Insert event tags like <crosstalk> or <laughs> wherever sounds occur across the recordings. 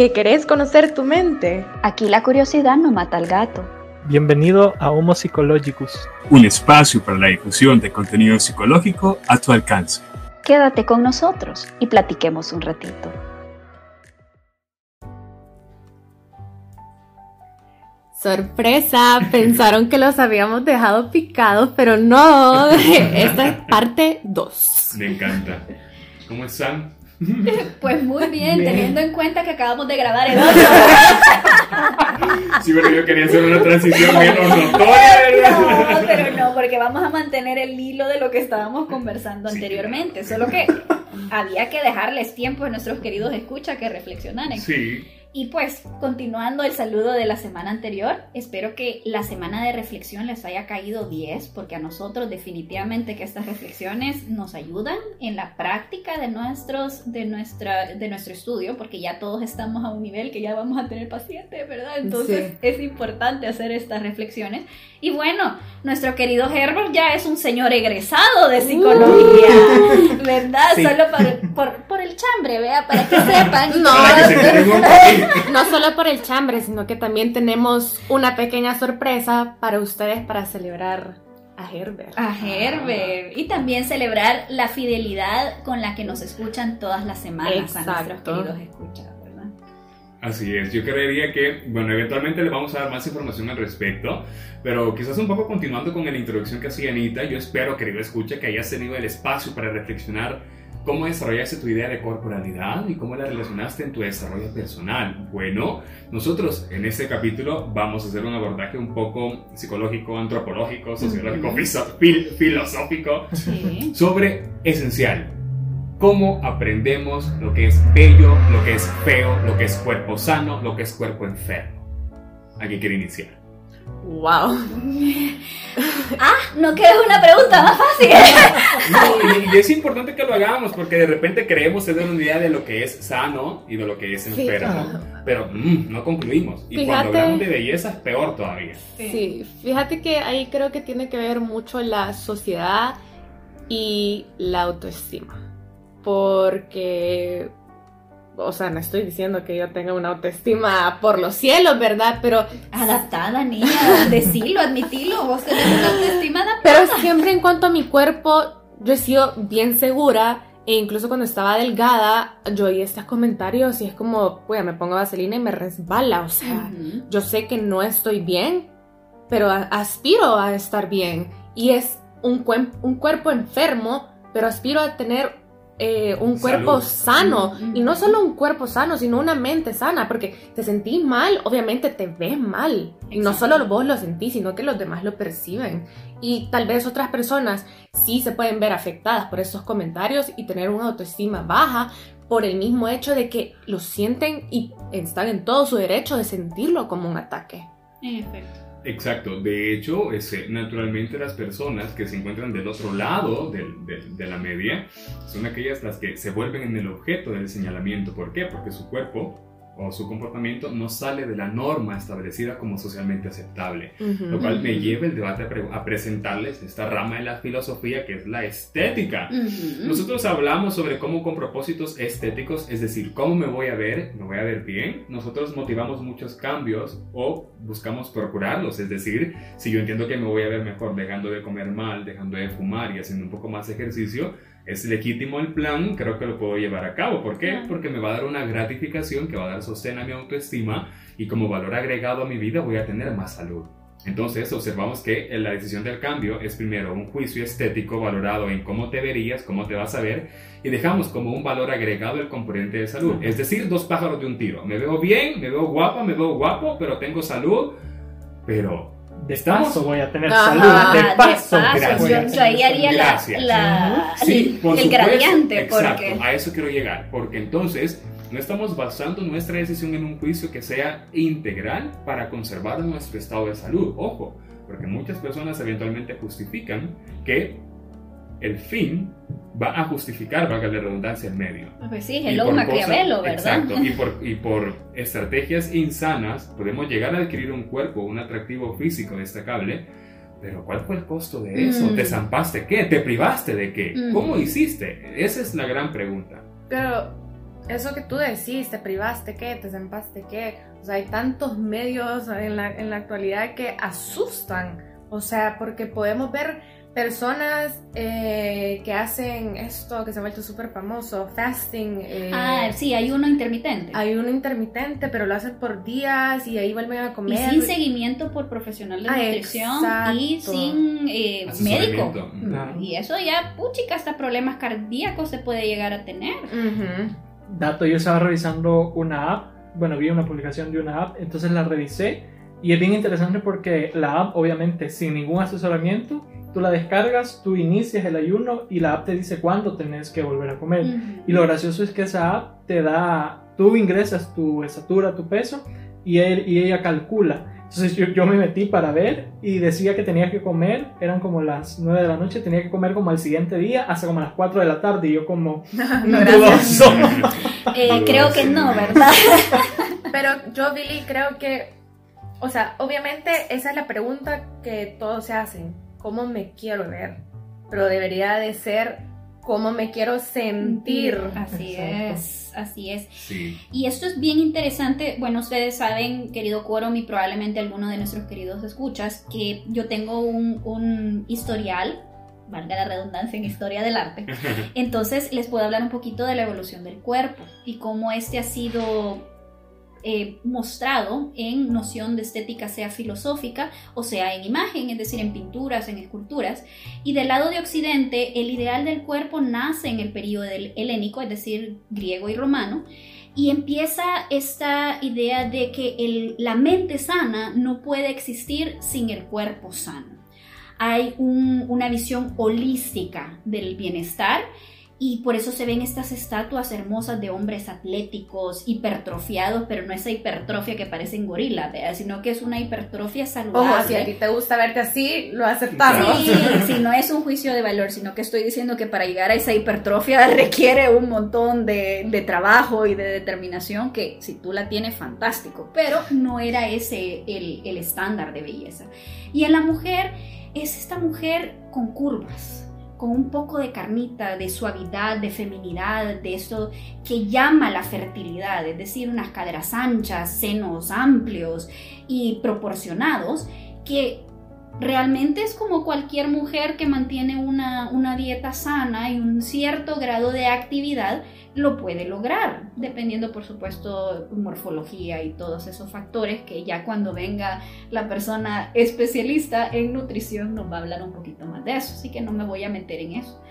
¿Que querés conocer tu mente? Aquí la curiosidad no mata al gato. Bienvenido a Homo Psychologicus, un espacio para la difusión de contenido psicológico a tu alcance. Quédate con nosotros y platiquemos un ratito. Sorpresa, <laughs> pensaron que los habíamos dejado picados, pero no. <laughs> Esta es parte 2. Me encanta. ¿Cómo están? <laughs> Pues muy bien, teniendo en cuenta que acabamos de grabar el <laughs> otro. Sí, pero yo quería hacer una transición menos notoria. No, pero no, porque vamos a mantener el hilo de lo que estábamos conversando anteriormente. Solo que había que dejarles tiempo a nuestros queridos escucha que reflexionaran. Sí. Y pues, continuando el saludo de la semana anterior, espero que la semana de reflexión les haya caído 10, porque a nosotros definitivamente que estas reflexiones nos ayudan en la práctica de, nuestros, de, nuestra, de nuestro estudio, porque ya todos estamos a un nivel que ya vamos a tener pacientes, ¿verdad? Entonces es importante hacer estas reflexiones. Y bueno, nuestro querido Herbert ya es un señor egresado de psicología, uh. ¿verdad? Solo por, por, el chambre, vea, para que <laughs> sepan. No, <laughs> no solo por el chambre, sino que también tenemos una pequeña sorpresa para ustedes para celebrar a Herbert. A Herbert. Y también celebrar la fidelidad con la que nos escuchan todas las semanas Exacto. a nuestros queridos escuchas. Así es, yo creería que, bueno, eventualmente le vamos a dar más información al respecto, pero quizás un poco continuando con la introducción que hacía Anita, yo espero, querido escucha, que hayas tenido el espacio para reflexionar cómo desarrollaste tu idea de corporalidad y cómo la relacionaste en tu desarrollo personal. Bueno, nosotros en este capítulo vamos a hacer un abordaje un poco psicológico, antropológico, sociológico, filosófico sobre esencial cómo aprendemos lo que es bello, lo que es feo, lo que es cuerpo sano, lo que es cuerpo enfermo. Aquí quiero iniciar. ¡Wow! <laughs> ah, no queda una pregunta más fácil. <laughs> no, y, es importante que lo hagamos porque de repente creemos tener una idea de lo que es sano y de lo que es enfermo, pero mm, no concluimos. Y cuando hablamos de belleza es peor todavía. Sí, fíjate que ahí creo que tiene que ver mucho la sociedad y la autoestima porque, o sea, no estoy diciendo que yo tenga una autoestima por los cielos, ¿verdad? Pero... Adaptada, niña, decilo, admitilo, vos tenés una autoestima adaptada. Pero siempre en cuanto a mi cuerpo, yo he sido bien segura. E incluso cuando estaba delgada, yo oí estos comentarios y es como, pues me pongo vaselina y me resbala. O sea, yo sé que no estoy bien, pero aspiro a estar bien. Y es un, un cuerpo enfermo, pero aspiro a tener eh, un cuerpo sano. Y no solo un cuerpo sano, sino una mente sana. Porque te sentís mal, obviamente te ves mal. Y no solo vos lo sentís, sino que los demás lo perciben. Y tal vez otras personas sí se pueden ver afectadas por esos comentarios y tener una autoestima baja por el mismo hecho de que lo sienten y están en todo su derecho de sentirlo como un ataque. En efecto. Exacto, de hecho, ese, naturalmente las personas que se encuentran del otro lado de la media son aquellas las que se vuelven en el objeto del señalamiento. ¿Por qué? Porque su cuerpo o su comportamiento no sale de la norma establecida como socialmente aceptable. lo cual me lleva el debate a, presentarles esta rama de la filosofía que es la estética. Nosotros hablamos sobre cómo con propósitos estéticos, es decir, cómo me voy a ver, me voy a ver bien, nosotros motivamos muchos cambios o buscamos procurarlos, es decir, si yo entiendo que me voy a ver mejor dejando de comer mal, dejando de fumar y haciendo un poco más ejercicio, es legítimo el plan, creo que lo puedo llevar a cabo. ¿Por qué? Porque me va a dar una gratificación que va a dar sostén a mi autoestima y como valor agregado a mi vida voy a tener más salud. Entonces observamos que la decisión del cambio es primero un juicio estético valorado en cómo te verías, cómo te vas a ver, y dejamos como un valor agregado el componente de salud. Es decir, dos pájaros de un tiro. Me veo bien, me veo guapa, me veo guapo, pero tengo salud, pero de paso voy a tener salud. De paso, gracias. Yo, ahí haría la, el gradiente. Exacto, a eso quiero llegar. Porque entonces no estamos basando nuestra decisión en un juicio que sea integral para conservar nuestro estado de salud. Ojo, porque muchas personas eventualmente justifican que el fin va a justificar, valga la redundancia, el medio. Pues sí, hello Maquiavelo, ¿verdad? Exacto, y por, <laughs> y por estrategias insanas podemos llegar a adquirir un cuerpo, un atractivo físico destacable, pero ¿cuál fue el costo de eso? Mm. ¿Te zampaste qué? ¿Te privaste de qué? Mm. ¿Cómo hiciste? Esa es la gran pregunta. Pero eso que tú decís, te privaste qué, te zampaste qué, o sea, hay tantos medios en la, en la actualidad que asustan, o sea, porque podemos ver personas eh, que hacen esto que se ha vuelto súper famoso, fasting. Eh, ah, sí, hay uno intermitente. Hay uno intermitente, pero lo hacen por días y ahí vuelven a comer. Y sin seguimiento por profesional de ah, nutrición y sin eh, médico. Y eso ya, puchica, hasta problemas cardíacos se puede llegar a tener. Dato, yo estaba revisando una app, bueno, vi una publicación de una app, entonces la revisé y es bien interesante porque la app, obviamente, sin ningún asesoramiento, Tú la descargas, tú inicias el ayuno y la app te dice cuándo tenés que volver a comer. Y lo gracioso es que esa app te da, tú ingresas tu estatura, tu peso y, y ella calcula. Entonces yo, yo, me metí para ver y decía que tenía que comer, eran como las 9 de la noche, tenía que comer como al siguiente día hasta como las 4 de la tarde y yo como... <laughs> no, <laughs> eh, creo que no, ¿verdad? <laughs> Pero yo, Billy, creo que, o sea, obviamente esa es la pregunta que todos se hacen cómo me quiero ver, pero debería de ser cómo me quiero sentir. Así es, así es. Y esto es bien interesante. Bueno, ustedes saben, querido Quorum, y probablemente alguno de nuestros queridos escuchas, que yo tengo un, un historial valga la redundancia en historia del arte. <laughs> Entonces les puedo hablar un poquito de la evolución del cuerpo y cómo este ha sido eh, mostrado en noción de estética sea filosófica o sea en imagen, es decir, en pinturas, en esculturas. Y del lado de Occidente, el ideal del cuerpo nace en el periodo helénico, es decir, griego y romano. Y empieza esta idea de que la mente sana no puede existir sin el cuerpo sano. Hay una visión holística del bienestar y por eso se ven estas estatuas hermosas de hombres atléticos, hipertrofiados, pero no esa hipertrofia que parece gorila, sino que es una hipertrofia saludable. Ojo, si a ti te gusta verte así, lo aceptamos. Sí, sí, no es un juicio de valor, sino que estoy diciendo que para llegar a esa hipertrofia <laughs> requiere un montón de, de trabajo y de determinación que si tú la tienes, fantástico, pero no era ese el, el estándar de belleza. Y en la mujer es esta mujer con curvas con un poco de carnita, de suavidad, de feminidad, de esto que llama la fertilidad, es decir, unas caderas anchas, senos amplios y proporcionados, que realmente es como cualquier mujer que mantiene una, una dieta sana y un cierto grado de actividad, lo puede lograr, dependiendo por supuesto morfología y todos esos factores que ya cuando venga la persona especialista en nutrición nos va a hablar un poquito más de eso, así que no me voy a meter en eso.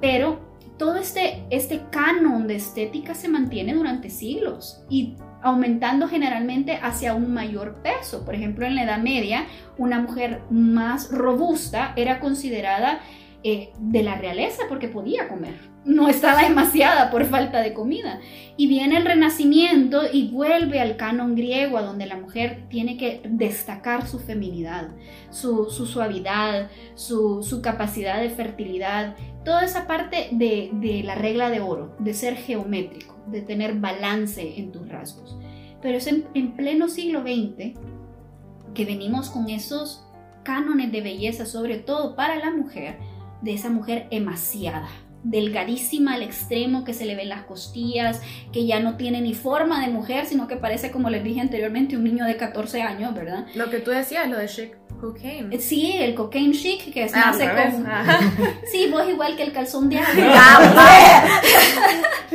Pero todo este, este canon de estética se mantiene durante siglos y aumentando generalmente hacia un mayor peso. Por ejemplo, en la Edad Media, una mujer más robusta era considerada eh, de la realeza porque podía comer no estaba demasiada por falta de comida. Y viene el renacimiento y vuelve al canon griego, a donde la mujer tiene que destacar su feminidad, su, suavidad, su, capacidad de fertilidad, toda esa parte de, la regla de oro, de ser geométrico, de tener balance en tus rasgos. Pero es en pleno siglo XX que venimos con esos cánones de belleza, sobre todo para la mujer, de esa mujer emaciada delgadísima al extremo, que se le ven las costillas, que ya no tiene ni forma de mujer, sino que parece, como les dije anteriormente, un niño de 14 años, ¿verdad? Lo que tú decías, lo de chic cocaine. Sí, el cocaine chic, que es ah, nace como... <laughs> Sí, vos igual que el calzón de <laughs> agua.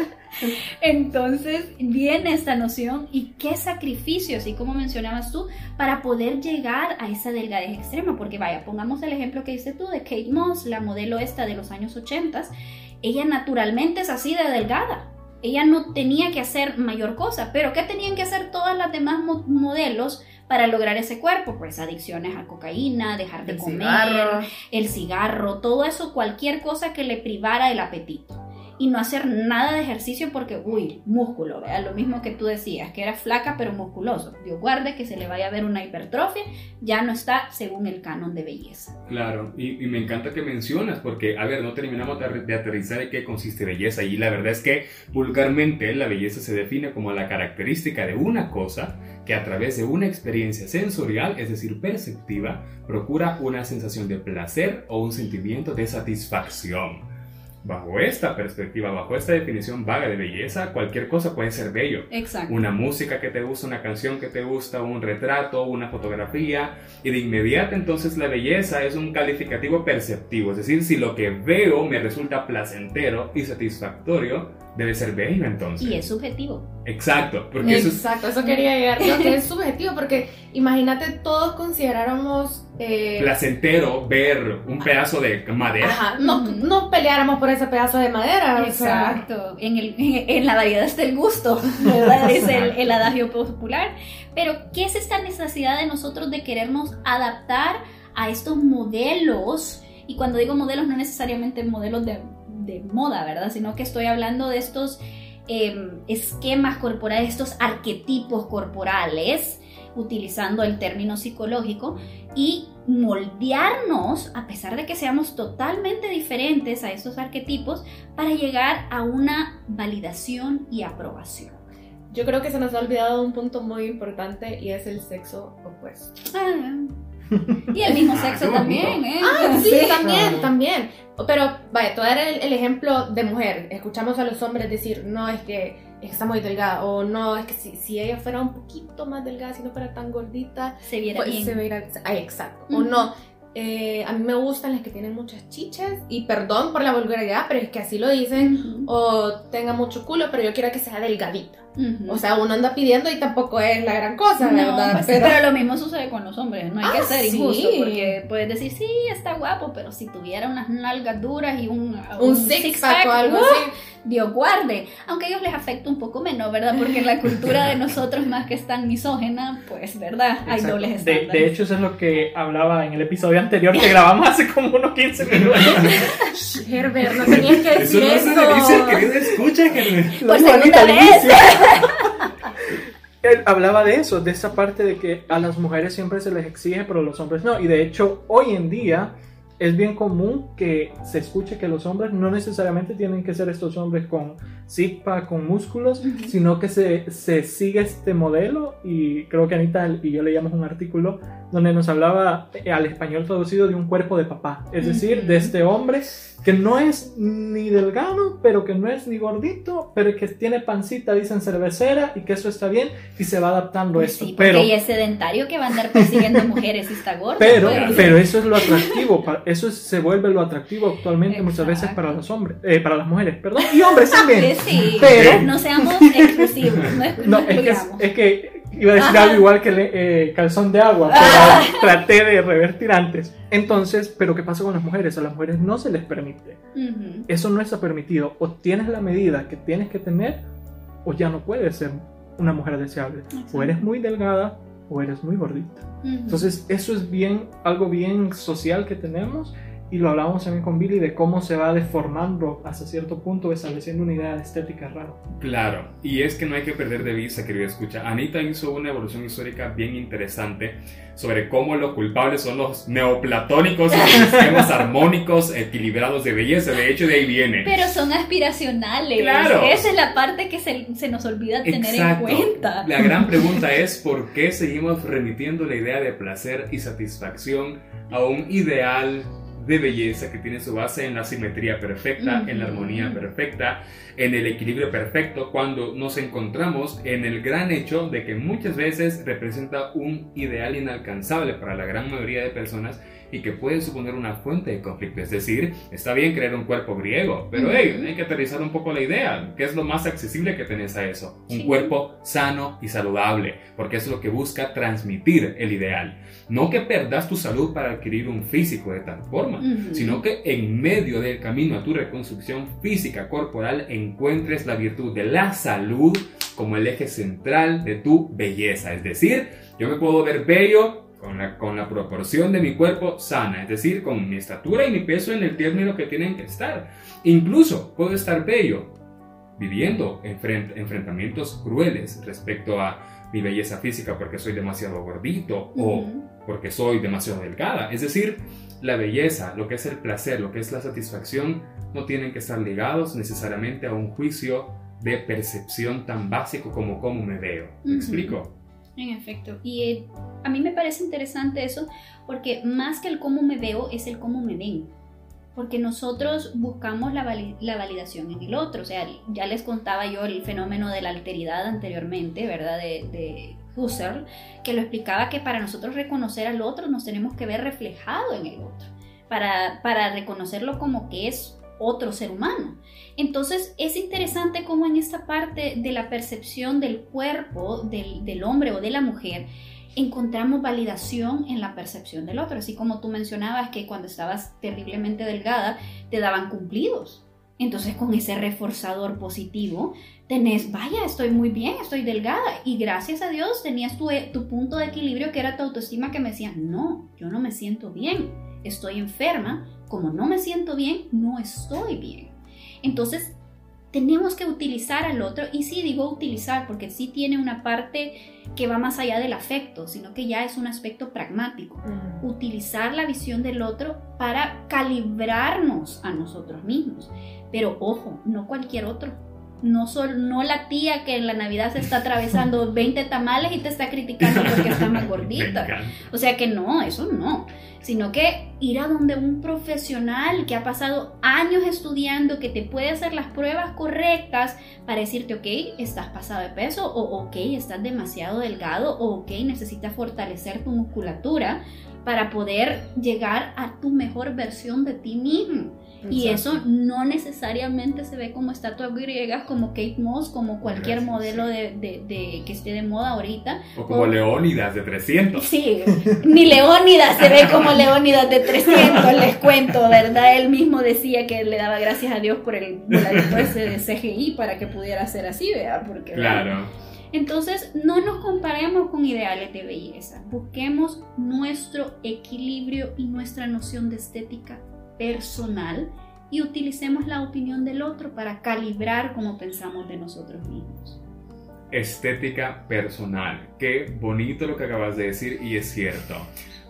<laughs> <laughs> Entonces viene esta noción y qué sacrificio, así como mencionabas tú, para poder llegar a esa delgadez extrema. Porque vaya, pongamos el ejemplo que dices tú de Kate Moss, la modelo esta de los años 80. Ella naturalmente es así de delgada. Ella no tenía que hacer mayor cosa, pero ¿qué tenían que hacer todas las demás modelos para lograr ese cuerpo? Pues adicciones a cocaína, dejar de comer, el cigarro, todo eso, cualquier cosa que le privara el apetito y no hacer nada de ejercicio porque, uy, músculo, ¿verdad? Lo mismo que tú decías, que era flaca pero musculoso. Dios guarde que se le vaya a ver una hipertrofia, ya no está según el canon de belleza. Claro, y, me encanta que mencionas, porque, a ver, no terminamos de, de aterrizar en qué consiste belleza, y la verdad es que vulgarmente la belleza se define como la característica de una cosa que a través de una experiencia sensorial, es decir, perceptiva, procura una sensación de placer o un sentimiento de satisfacción. Bajo esta perspectiva, bajo esta definición vaga de belleza, cualquier cosa puede ser bello. Exacto. Una música que te gusta, una canción que te gusta, un retrato, una fotografía, y de inmediato entonces la belleza es un calificativo perceptivo, es decir, si lo que veo me resulta placentero y satisfactorio, debe ser bello entonces. Y es subjetivo. Exacto, porque eso es... Exacto, eso quería llegar. Que es subjetivo, porque imagínate, todos consideráramos. eh, placentero ver un pedazo de madera. Ajá, no, no peleáramos por ese pedazo de madera. O sea, Exacto. En, el, en la variedad está el gusto, ¿verdad? es el, el adagio popular. Pero, ¿qué es esta necesidad de nosotros de querernos adaptar a estos modelos? Y cuando digo modelos, no necesariamente modelos de, de moda, ¿verdad? Sino que estoy hablando de estos eh, esquemas corporales, estos arquetipos corporales, utilizando el término psicológico, y moldearnos, a pesar de que seamos totalmente diferentes a estos arquetipos, para llegar a una validación y aprobación. yo creo que se nos ha olvidado un punto muy importante y es el sexo opuesto. Ah, <laughs> y el mismo sexo también, ¿eh? Ah, sí, también, también. Pero, vaya, te voy a dar el, el ejemplo de mujer. Escuchamos a los hombres decir, no, es que, es que está muy delgada, o no, es que si, si ella fuera un poquito más delgada, si no fuera tan gordita, Se viera pues bien. se. Ay, exacto. O no, eh, a mí me gustan las que tienen muchas chichas, y perdón por la vulgaridad, pero es que así lo dicen, o tenga mucho culo, pero yo quiero que sea delgadita. Ujú. O sea, uno anda pidiendo y tampoco es la gran cosa, No, ¿verdad? pues, pero... lo mismo sucede con los hombres, no hay que Ah, ser sí. injusto porque puedes decir, sí, está guapo, pero si tuviera unas nalgas duras y un, un six-pack o algo ¡uh! así. Dios guarde, aunque a ellos les afecta un poco menos, ¿verdad? Porque en la cultura de <laughs> nosotros más que es tan misógena, pues, ¿verdad? Hay Exacto. dobles de, estándares. de hecho, eso es lo que hablaba en el episodio anterior que grabamos hace como unos 15 minutos. <laughs> Herbert, no tenías que Eso decir no eso. se le dice al querido escucha, Germán. Por segunda vez. <laughs> Él hablaba de eso, de esa parte de que a las mujeres siempre se les exige, pero a los hombres no. Y de hecho, hoy en día es bien común que se escuche que los hombres no necesariamente tienen que ser estos hombres con six-pack, con músculos, sino que se, se sigue este modelo. Y creo que Anita y yo leíamos un artículo donde nos hablaba eh, al español traducido de un cuerpo de papá. Es decir, de este hombre que no es ni delgado, pero que no es ni gordito, pero que tiene pancita, dicen cervecera, y que eso está bien, y se va adaptando a Pues esto. sí, pero, ella es sedentario que va a andar persiguiendo mujeres y está gordo. pero, pues. pero eso es lo atractivo, eso es- se vuelve lo atractivo actualmente muchas veces para los hombres, eh, para las mujeres, perdón, y hombres <laughs> también. Sí, Pero- no seamos exclusivos, no, es- No, no es que, es que iba a decir Ajá. algo igual que le- eh, calzón de agua, pero Ah. traté de revertir antes. Entonces, pero ¿qué pasa con las mujeres? A las mujeres no se les permite. Eso no está permitido. O tienes la medida que tienes que tener, o ya no puedes ser una mujer deseable. O eres muy delgada, o eres muy gordita. Entonces, eso es bien, algo bien social que tenemos. Y lo hablábamos también con Billy de cómo se va deformando hasta cierto punto, estableciendo una idea de estética rara. Claro, y es que no hay que perder de vista, querido escucha. Anita hizo una evolución histórica bien interesante sobre cómo los culpables son los neoplatónicos y los <laughs> sistemas armónicos equilibrados de belleza. De hecho, de ahí viene. Pero son aspiracionales. Claro. Esa es la parte que se, se nos olvida tener Exacto. en cuenta. La gran <laughs> pregunta es por qué seguimos remitiendo la idea de placer y satisfacción a un ideal de belleza que tiene su base en la simetría perfecta, en la armonía perfecta, en el equilibrio perfecto, cuando nos encontramos en el gran hecho de que muchas veces representa un ideal inalcanzable para la gran mayoría de personas y que puede suponer una fuente de conflicto. Es decir, está bien crear un cuerpo griego, pero hey, hay que aterrizar un poco la idea. ¿Qué es lo más accesible que tenés a eso? Un Sí. cuerpo sano y saludable, porque es lo que busca transmitir el ideal. No que perdas tu salud para adquirir un físico de tal forma, sino que en medio del camino a tu reconstrucción física corporal encuentres la virtud de la salud como el eje central de tu belleza. Es decir, yo me puedo ver bello con la, con la proporción de mi cuerpo sana, es decir, con mi estatura y mi peso en el término que tienen que estar. Incluso puedo estar bello viviendo enfrent- enfrentamientos crueles respecto a mi belleza física porque soy demasiado gordito o Ujú. porque soy demasiado delgada. Es decir, la belleza, lo que es el placer, lo que es la satisfacción, no tienen que estar ligados necesariamente a un juicio de percepción tan básico como cómo me veo. ¿Me Ujú. explico? En efecto. Y eh, a mí me parece interesante eso porque más que el cómo me veo es el cómo me ven. Porque nosotros buscamos la, la, validación en el otro. O sea, ya les contaba yo el fenómeno de la alteridad anteriormente, ¿verdad? De, de Husserl, que lo explicaba que para nosotros reconocer al otro nos tenemos que ver reflejado en el otro, para, para reconocerlo como que es otro ser humano. Entonces es interesante cómo en esta parte de la percepción del cuerpo del, del hombre o de la mujer, encontramos validación en la percepción del otro, así como tú mencionabas que cuando estabas terriblemente delgada te daban cumplidos. Entonces con ese reforzador positivo tenés, vaya, estoy muy bien, estoy delgada y gracias a Dios tenías tu, tu punto de equilibrio que era tu autoestima que me decía, no, yo no me siento bien, estoy enferma, como no me siento bien, no estoy bien. Entonces tenemos que utilizar al otro y sí digo utilizar porque sí tiene una parte que va más allá del afecto, sino que ya es un aspecto pragmático. Utilizar la visión del otro para calibrarnos a nosotros mismos. Pero ojo, no cualquier otro. No, sol, no la tía que en la Navidad se está atravesando <laughs> 20 tamales y te está criticando porque está más <laughs> gordita. O sea que no, eso no sino que ir a donde un profesional que ha pasado años estudiando, que te puede hacer las pruebas correctas para decirte, ok, estás pasado de peso, o ok, estás demasiado delgado, o ok, necesitas fortalecer tu musculatura para poder llegar a tu mejor versión de ti mismo. Y eso no necesariamente se ve como estatuas griegas, como Kate Moss, como cualquier modelo de, de, que esté de moda ahorita. O como Leónidas de 300. Sí, ni Leónidas se ve como Leónidas de 300, les cuento, ¿verdad? Él mismo decía que le daba gracias a Dios por el voladito ese de CGI para que pudiera ser así, ¿verdad? Porque, claro. Entonces, no nos comparemos con ideales de belleza. Busquemos nuestro equilibrio y nuestra noción de estética personal y utilicemos la opinión del otro para calibrar cómo pensamos de nosotros mismos. Estética personal. Qué bonito lo que acabas de decir y es cierto.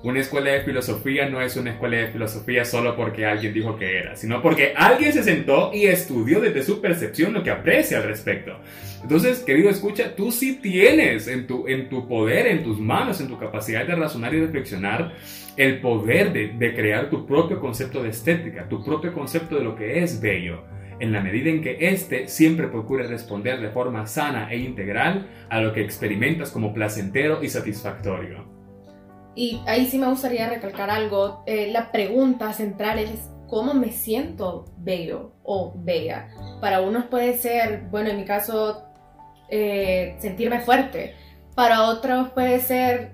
Una escuela de filosofía no es una escuela de filosofía solo porque alguien dijo que era, sino porque alguien se sentó y estudió desde su percepción lo que aprecia al respecto. Entonces, querido escucha, tú sí tienes en tu, en tu poder, en tus manos, en tu capacidad de razonar y reflexionar, el poder de, de crear tu propio concepto de estética, tu propio concepto de lo que es bello en la medida en que éste siempre procure responder de forma sana e integral a lo que experimentas como placentero y satisfactorio. Y ahí sí me gustaría recalcar algo. Eh, la pregunta central es cómo me siento bello o bella. Para unos puede ser, bueno, en mi caso, eh, sentirme fuerte. Para otros puede ser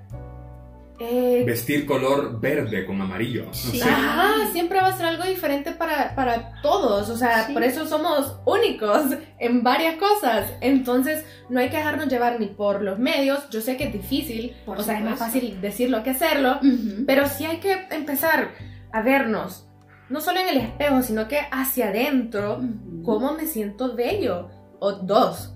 eh, Vestir color verde con amarillo. siempre va a ser algo diferente para, para todos. O sea, por eso somos únicos en varias cosas. Entonces, no hay que dejarnos llevar ni por los medios. Yo sé que es difícil, o sea, es más fácil decirlo que hacerlo, pero sí hay que empezar a vernos, no solo en el espejo, sino que hacia adentro, cómo me siento bello. O dos,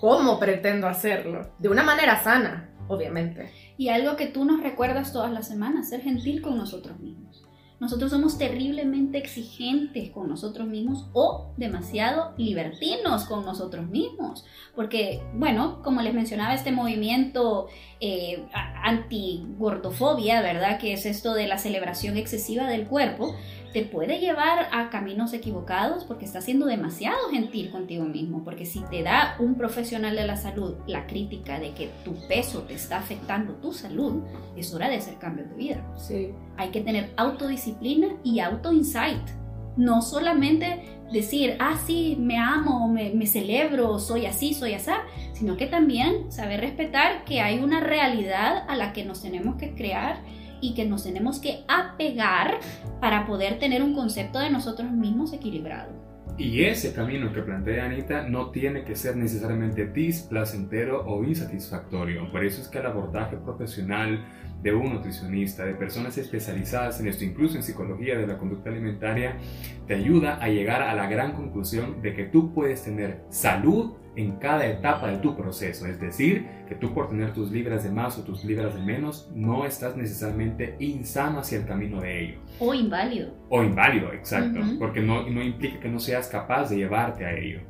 cómo pretendo hacerlo. De una manera sana, obviamente. Y algo que tú nos recuerdas todas las semanas, ser gentil con nosotros mismos. Nosotros somos terriblemente exigentes con nosotros mismos o demasiado libertinos con nosotros mismos. Porque, bueno, como les mencionaba, este movimiento eh, anti-gordofobia, ¿verdad? Que es esto de la celebración excesiva del cuerpo, te puede llevar a caminos equivocados porque estás siendo demasiado gentil contigo mismo. Porque si te da un profesional de la salud la crítica de que tu peso te está afectando tu salud, es hora de hacer cambios de vida. Sí. Hay que tener autodisciplina y auto-insight. No solamente decir, ah, sí, me amo, me, me celebro, soy así, soy así, sino que también saber respetar que hay una realidad a la que nos tenemos que crear y que nos tenemos que apegar para poder tener un concepto de nosotros mismos equilibrado. Y ese camino que plantea Anita no tiene que ser necesariamente displacentero o insatisfactorio. Por eso es que el abordaje profesional de un nutricionista, de personas especializadas en esto, incluso en psicología de la conducta alimentaria, te ayuda a llegar a la gran conclusión de que tú puedes tener salud en cada etapa de tu proceso. Es decir, que tú por tener tus libras de más o tus libras de menos, no estás necesariamente insano hacia el camino de ello. O inválido. O inválido, exacto. Porque no, no implica que no seas capaz de llevarte a ello.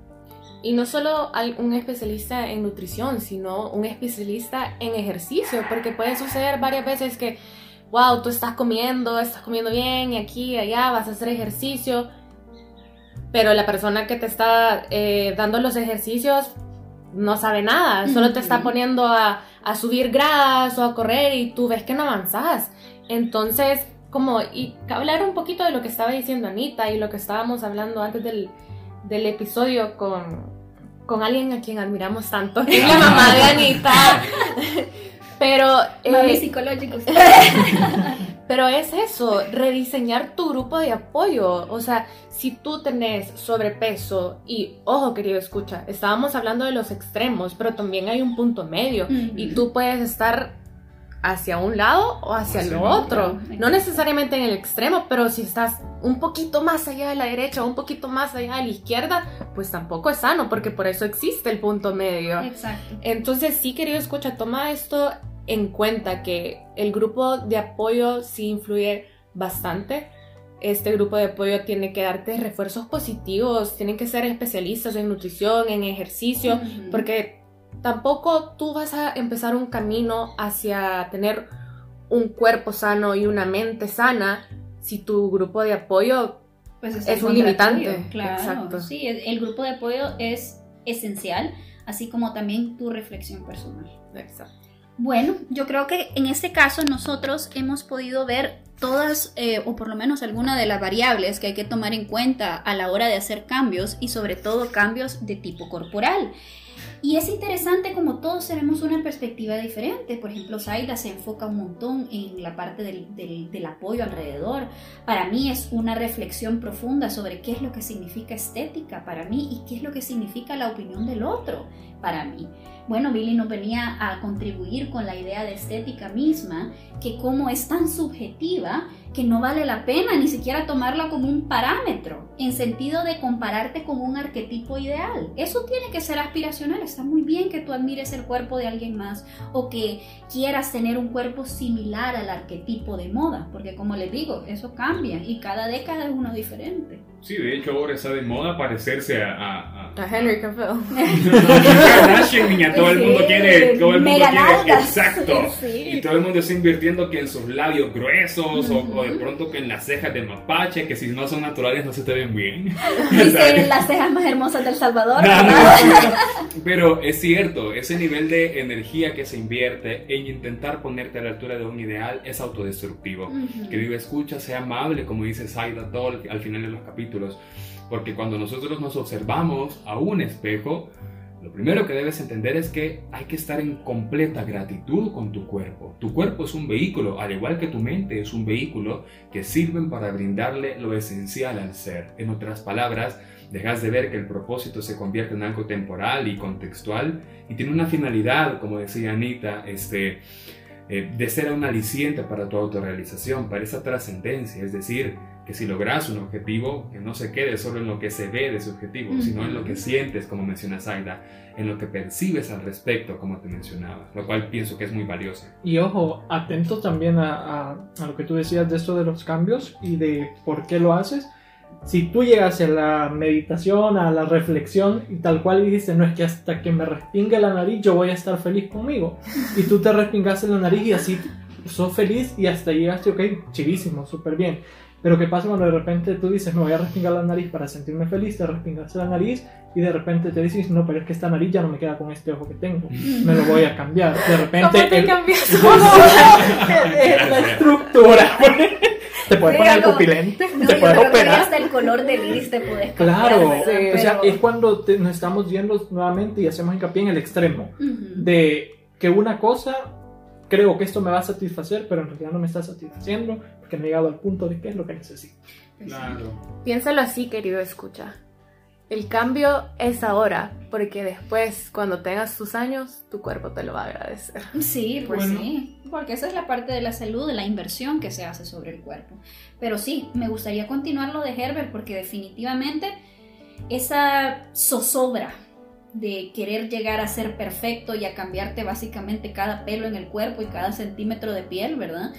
Y no solo un especialista en nutrición, sino un especialista en ejercicio, porque puede suceder varias veces que wow, tú estás comiendo, estás comiendo bien, y aquí, y allá, vas a hacer ejercicio, pero la persona que te está eh, dando los ejercicios no sabe nada, solo te está poniendo a, a, subir gradas o a correr y tú ves que no avanzas. Entonces, como, y hablar un poquito de lo que estaba diciendo Anita y lo que estábamos hablando antes del, del episodio con, con alguien a quien admiramos tanto, que es la mamá de <laughs> Anita. <laughs> Pero. Eh, psicológicos. <laughs> pero es eso, rediseñar tu grupo de apoyo. O sea, si tú tenés sobrepeso y, ojo querido escucha, estábamos hablando de los extremos, pero también hay un punto medio y tú puedes estar hacia un lado o hacia, el otro. No necesariamente en el extremo, pero si estás un poquito más allá de la derecha o un poquito más allá de la izquierda, pues tampoco es sano, porque por eso existe el punto medio. Exacto. Entonces, sí, querido escucha, toma esto en cuenta que el grupo de apoyo sí influye bastante. Este grupo de apoyo tiene que darte refuerzos positivos, tienen que ser especialistas en nutrición, en ejercicio, porque tampoco tú vas a empezar un camino hacia tener un cuerpo sano y una mente sana si tu grupo de apoyo pues es, un limitante. Claro, Exacto. sí, el grupo de apoyo es esencial, así como también tu reflexión personal. Exacto. Bueno, yo creo que en este caso nosotros hemos podido ver todas eh, o por lo menos algunas de las variables que hay que tomar en cuenta a la hora de hacer cambios y sobre todo cambios de tipo corporal. Y es interesante como todos tenemos una perspectiva diferente. Por ejemplo, Zaida se enfoca un montón en la parte del, apoyo alrededor. Para mí es una reflexión profunda sobre qué es lo que significa estética para mí y qué es lo que significa la opinión del otro para mí. Bueno, Billy nos venía a contribuir con la idea de estética misma, que como es tan subjetiva, que no vale la pena ni siquiera tomarla como un parámetro, en sentido de compararte con un arquetipo ideal. Eso tiene que ser aspiracional. Está muy bien que tú admires el cuerpo de alguien más o que quieras tener un cuerpo similar al arquetipo de moda, porque como les digo, eso cambia y cada década es uno diferente. Sí, de hecho ahora está de moda parecerse a... A, a, Henry Cavill. <laughs> niña, todo el mundo quiere... Todo el mundo quiere... Exacto. <laughs> Y todo el mundo está invirtiendo que en sus labios gruesos o, de pronto que en las cejas de mapache, que si no son naturales no se te ven bien. <laughs> Dicen las cejas más hermosas del Salvador. Pero es cierto, ese nivel de energía que se invierte en intentar ponerte a la altura de un ideal es autodestructivo. Que digo, escucha, sea amable, como dice Saida Doll al final de los capítulos porque cuando nosotros nos observamos a un espejo, lo primero que debes entender es que hay que estar en completa gratitud con tu cuerpo. Tu cuerpo es un vehículo, al igual que tu mente es un vehículo, que sirven para brindarle lo esencial al ser. En otras palabras, dejas de ver que el propósito se convierte en algo temporal y contextual y tiene una finalidad, como decía Anita, este, eh, de ser un aliciente para tu autorrealización, para esa trascendencia, es decir, que si logras un objetivo, que no se quede solo en lo que se ve de ese objetivo, sino en lo que sientes, como menciona Zaida, en lo que percibes al respecto, como te mencionaba, lo cual pienso que es muy valioso. Y ojo, atento también a, a, lo que tú decías de esto de los cambios y de por qué lo haces. Si tú llegas a la meditación, a la reflexión y tal cual dijiste, no es que hasta que me respingue la nariz yo voy a estar feliz conmigo. Y tú te respingaste la nariz y así sos feliz y hasta llegaste, ok, chivísimo, súper bien pero ¿qué pasa cuando de repente tú dices, me voy a respingar la nariz para sentirme feliz, te respingas la nariz y de repente te dices, no, pero es que esta nariz ya no me queda con este ojo que tengo, me lo voy a cambiar. De repente... ¿Cómo te cambias <laughs> la estructura. te puedes poner el pupilente, te puedes operar. Hasta el color del iris te puedes cambiar. Claro, o sea, es cuando nos estamos viendo nuevamente y hacemos hincapié en el extremo de que una cosa creo que esto me va a satisfacer, pero en realidad no me está satisfaciendo porque no he llegado al punto de qué es lo que necesito. Claro. Piénsalo así, querido escucha. El cambio es ahora, porque después, cuando tengas tus años, tu cuerpo te lo va a agradecer. Sí, pues sí, porque esa es la parte de la salud, de la inversión que se hace sobre el cuerpo. Pero sí, me gustaría continuar lo de Herbert, porque definitivamente esa zozobra de querer llegar a ser perfecto y a cambiarte básicamente cada pelo en el cuerpo y cada centímetro de piel, ¿verdad?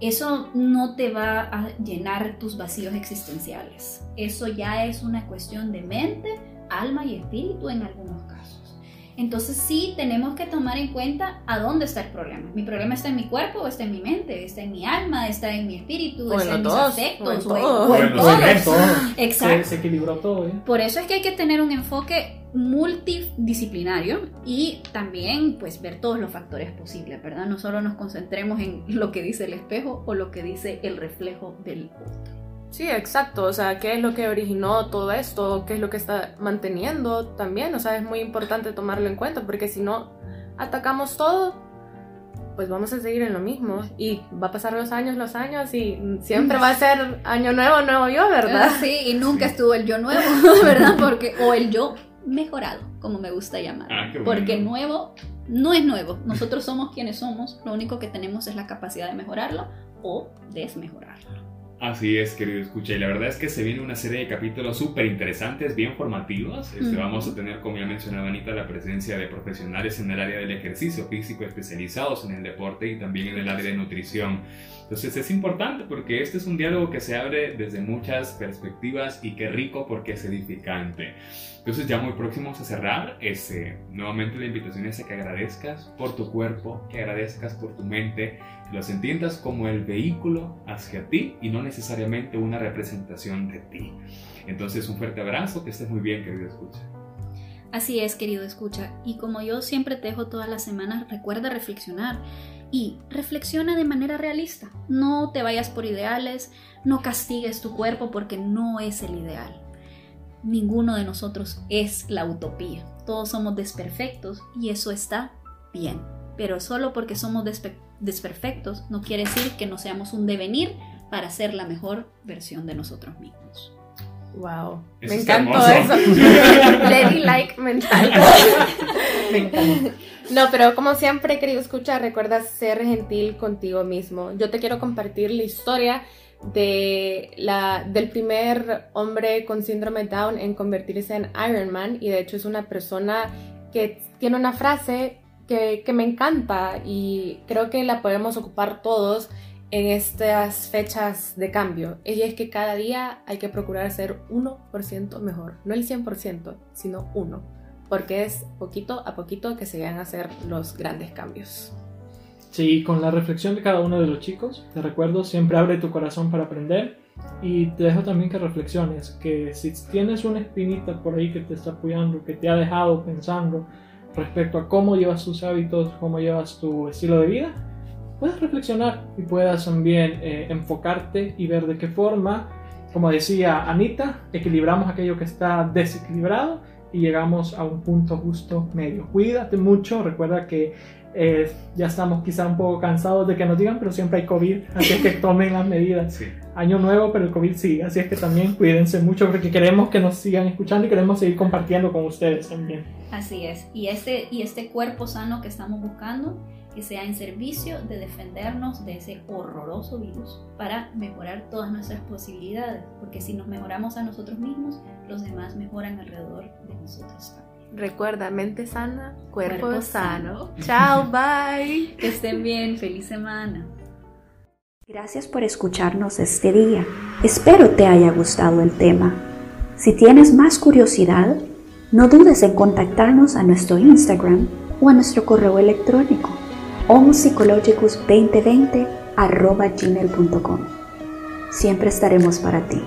Eso no te va a llenar tus vacíos existenciales. Eso ya es una cuestión de mente, alma y espíritu en algunos casos. Entonces sí tenemos que tomar en cuenta a dónde está el problema. ¿Mi problema está en mi cuerpo o está en mi mente? ¿Está en mi alma? ¿Está en mi espíritu? ¿Está en mis afectos? o en todo. Exacto. Se, se equilibró todo, ¿eh? Por eso es que hay que tener un enfoque multidisciplinario y también pues ver todos los factores posibles, ¿verdad? No solo nos concentremos en lo que dice el espejo o lo que dice el reflejo del otro. Sí, exacto. O sea, ¿qué es lo que originó todo esto? ¿Qué es lo que está manteniendo también? O sea, es muy importante tomarlo en cuenta porque si no atacamos todo, pues vamos a seguir en lo mismo. Y va a pasar los años, los años y siempre va a ser año nuevo, nuevo yo, ¿verdad? <laughs> Sí, y nunca estuvo el yo nuevo, <laughs> ¿verdad? Porque, o el yo mejorado, como me gusta llamar. Ah, bueno. Porque nuevo no es nuevo. Nosotros somos quienes somos. Lo único que tenemos es la capacidad de mejorarlo o desmejorarlo. Así es, querido escucha, y la verdad es que se viene una serie de capítulos súper interesantes, bien formativos. Este. Vamos a tener, como ya mencionaba Anita, la presencia de profesionales en el área del ejercicio físico especializados en el deporte y también en el área de nutrición. Entonces es importante porque este es un diálogo que se abre desde muchas perspectivas y qué rico porque es edificante. Entonces ya muy próximos a cerrar, este, nuevamente la invitación es a que agradezcas por tu cuerpo, que agradezcas por tu mente, que los entiendas como el vehículo hacia ti y no necesariamente una representación de ti. Entonces un fuerte abrazo, que estés muy bien, querido escucha. Así es, querido escucha. Y como yo siempre te dejo todas las semanas, recuerda reflexionar. Y reflexiona de manera realista. No te vayas por ideales, no castigues tu cuerpo porque no es el ideal. Ninguno de nosotros es la utopía. Todos somos desperfectos y eso está bien. Pero solo porque somos despe- desperfectos no quiere decir que no seamos un devenir para ser la mejor versión de nosotros mismos. Wow. Eso me encantó hermoso. eso. <laughs> Lady like mental. <laughs> me encanta. No, pero como siempre, querido escuchar, recuerda ser gentil contigo mismo. Yo te quiero compartir la historia de la, del primer hombre con síndrome Down en convertirse en Iron Man y de hecho es una persona que tiene una frase que, que me encanta y creo que la podemos ocupar todos en estas fechas de cambio. Y es que cada día hay que procurar ser 1% mejor, no el 100%, sino uno, porque es poquito a poquito que se van a hacer los grandes cambios. Sí, con la reflexión de cada uno de los chicos, te recuerdo, siempre abre tu corazón para aprender y te dejo también que reflexiones, que si tienes una espinita por ahí que te está apoyando, que te ha dejado pensando respecto a cómo llevas tus hábitos, cómo llevas tu estilo de vida, puedes reflexionar y puedas también eh, enfocarte y ver de qué forma, como decía Anita, equilibramos aquello que está desequilibrado y llegamos a un punto justo medio. Cuídate mucho, recuerda que eh, ya estamos quizá un poco cansados de que nos digan, pero siempre hay COVID, así es que <laughs> tomen las medidas. Sí. Año nuevo, pero el COVID sigue, así es que también cuídense mucho porque queremos que nos sigan escuchando y queremos seguir compartiendo con ustedes también. Así es. Y este, y este cuerpo sano que estamos buscando, que sea en servicio de defendernos de ese horroroso virus para mejorar todas nuestras posibilidades. Porque si nos mejoramos a nosotros mismos, los demás mejoran alrededor de nosotros también. Recuerda, mente sana, cuerpo, Cuerpo sano. Chao, <laughs> bye. Que estén bien, feliz semana. Gracias por escucharnos este día. Espero te haya gustado el tema. Si tienes más curiosidad, no dudes en contactarnos a nuestro Instagram o a nuestro correo electrónico homoPsychologicus2020 arroba gmail.com. Siempre estaremos para ti.